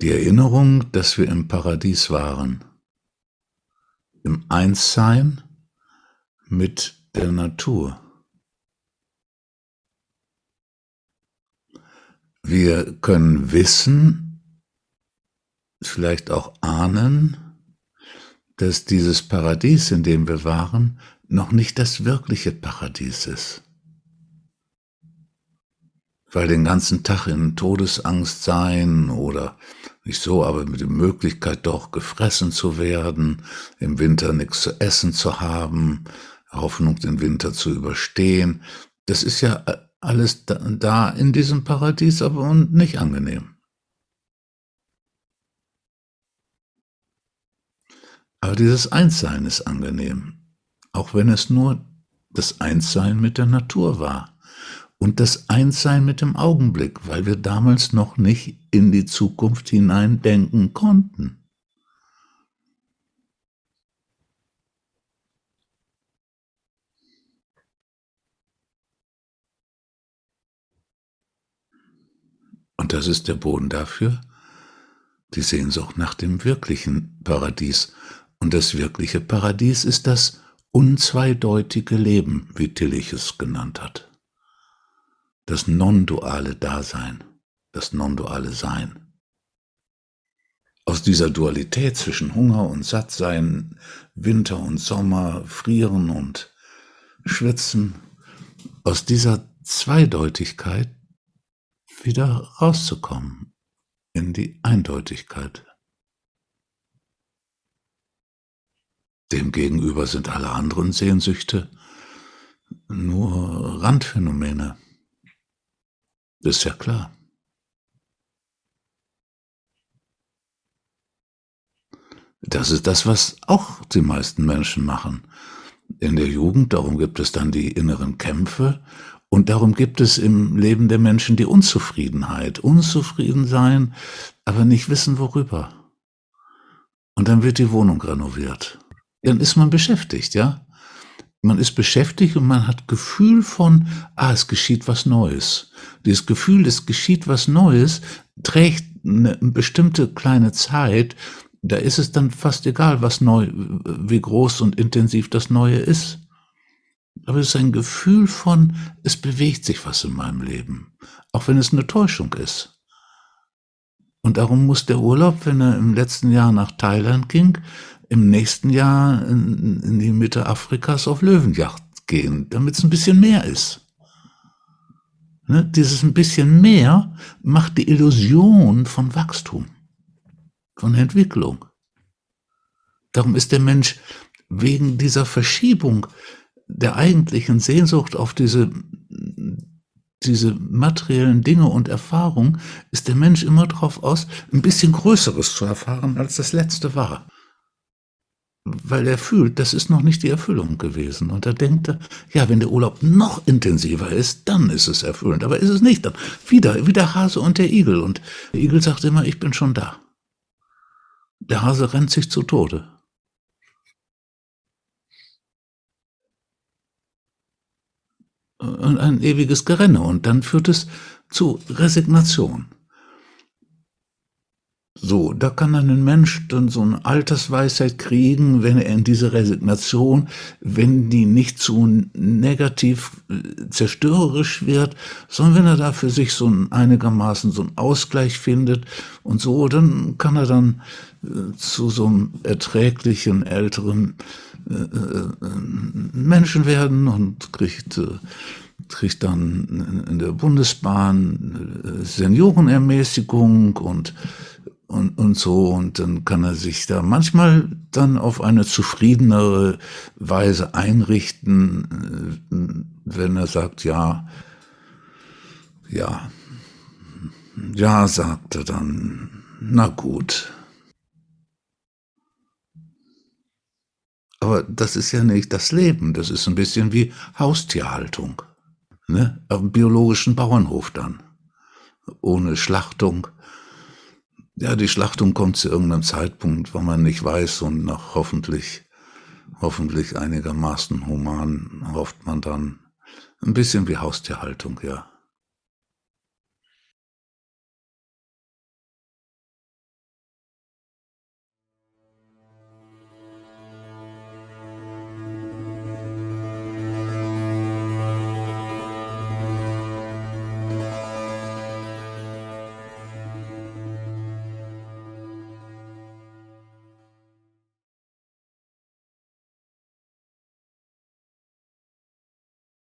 Die Erinnerung, dass wir im Paradies waren, im Einssein mit der Natur. Wir können wissen, vielleicht auch ahnen, dass dieses Paradies, in dem wir waren, noch nicht das wirkliche Paradies ist. Weil den ganzen Tag in Todesangst sein oder nicht so, aber mit der Möglichkeit doch gefressen zu werden, im Winter nichts zu essen zu haben, Hoffnung, den Winter zu überstehen, das ist ja alles da in diesem Paradies, aber nicht angenehm. Aber dieses Einssein ist angenehm, auch wenn es nur das Einssein mit der Natur war und das Einssein mit dem Augenblick, weil wir damals noch nicht in die Zukunft hinein denken konnten. Und das ist der Boden dafür, die Sehnsucht nach dem wirklichen Paradies, und das wirkliche Paradies ist das unzweideutige Leben, wie Tillich es genannt hat. Das non-duale Dasein, das non-duale Sein. Aus dieser Dualität zwischen Hunger und Sattsein, Winter und Sommer, Frieren und Schwitzen, aus dieser Zweideutigkeit wieder rauszukommen in die Eindeutigkeit. Demgegenüber sind alle anderen Sehnsüchte nur Randphänomene. Das ist ja klar. Das ist das, was auch die meisten Menschen machen. In der Jugend, darum gibt es dann die inneren Kämpfe und darum gibt es im Leben der Menschen die Unzufriedenheit. Unzufrieden sein, aber nicht wissen worüber. Und dann wird die Wohnung renoviert dann ist man beschäftigt, ja. Man ist beschäftigt und man hat Gefühl von, ah, es geschieht was Neues. Dieses Gefühl, es geschieht was Neues, trägt eine bestimmte kleine Zeit. Da ist es dann fast egal, was neu, wie groß und intensiv das Neue ist. Aber es ist ein Gefühl von, es bewegt sich was in meinem Leben. Auch wenn es eine Täuschung ist. Und darum muss der Urlaub, wenn er im letzten Jahr nach Thailand ging, im nächsten Jahr in, in die Mitte Afrikas auf Löwenjacht gehen, damit es ein bisschen mehr ist. Ne? Dieses ein bisschen mehr macht die Illusion von Wachstum, von Entwicklung. Darum ist der Mensch wegen dieser Verschiebung der eigentlichen Sehnsucht auf diese, diese materiellen Dinge und Erfahrungen, ist der Mensch immer darauf aus, ein bisschen Größeres zu erfahren, als das letzte war weil er fühlt, das ist noch nicht die Erfüllung gewesen. Und er denkt, ja, wenn der Urlaub noch intensiver ist, dann ist es erfüllend. Aber ist es nicht. Dann wieder, wie der Hase und der Igel. Und der Igel sagt immer, ich bin schon da. Der Hase rennt sich zu Tode. Und ein ewiges Gerenne. Und dann führt es zu Resignation. So, da kann dann ein Mensch dann so eine Altersweisheit kriegen, wenn er in diese Resignation, wenn die nicht zu negativ äh, zerstörerisch wird, sondern wenn er da für sich so ein, einigermaßen so einen Ausgleich findet und so, dann kann er dann äh, zu so einem erträglichen, älteren Menschen werden und kriegt äh, kriegt dann in der Bundesbahn äh, Seniorenermäßigung und und, und so. Und dann kann er sich da manchmal dann auf eine zufriedenere Weise einrichten, äh, wenn er sagt, ja, ja, ja, sagt er dann, na gut. Aber das ist ja nicht das Leben, das ist ein bisschen wie Haustierhaltung, ne? Auf dem biologischen Bauernhof dann. Ohne Schlachtung, ja, die Schlachtung kommt zu irgendeinem Zeitpunkt, wo man nicht weiß und noch hoffentlich, hoffentlich einigermaßen human hofft man dann. Ein bisschen wie Haustierhaltung, ja.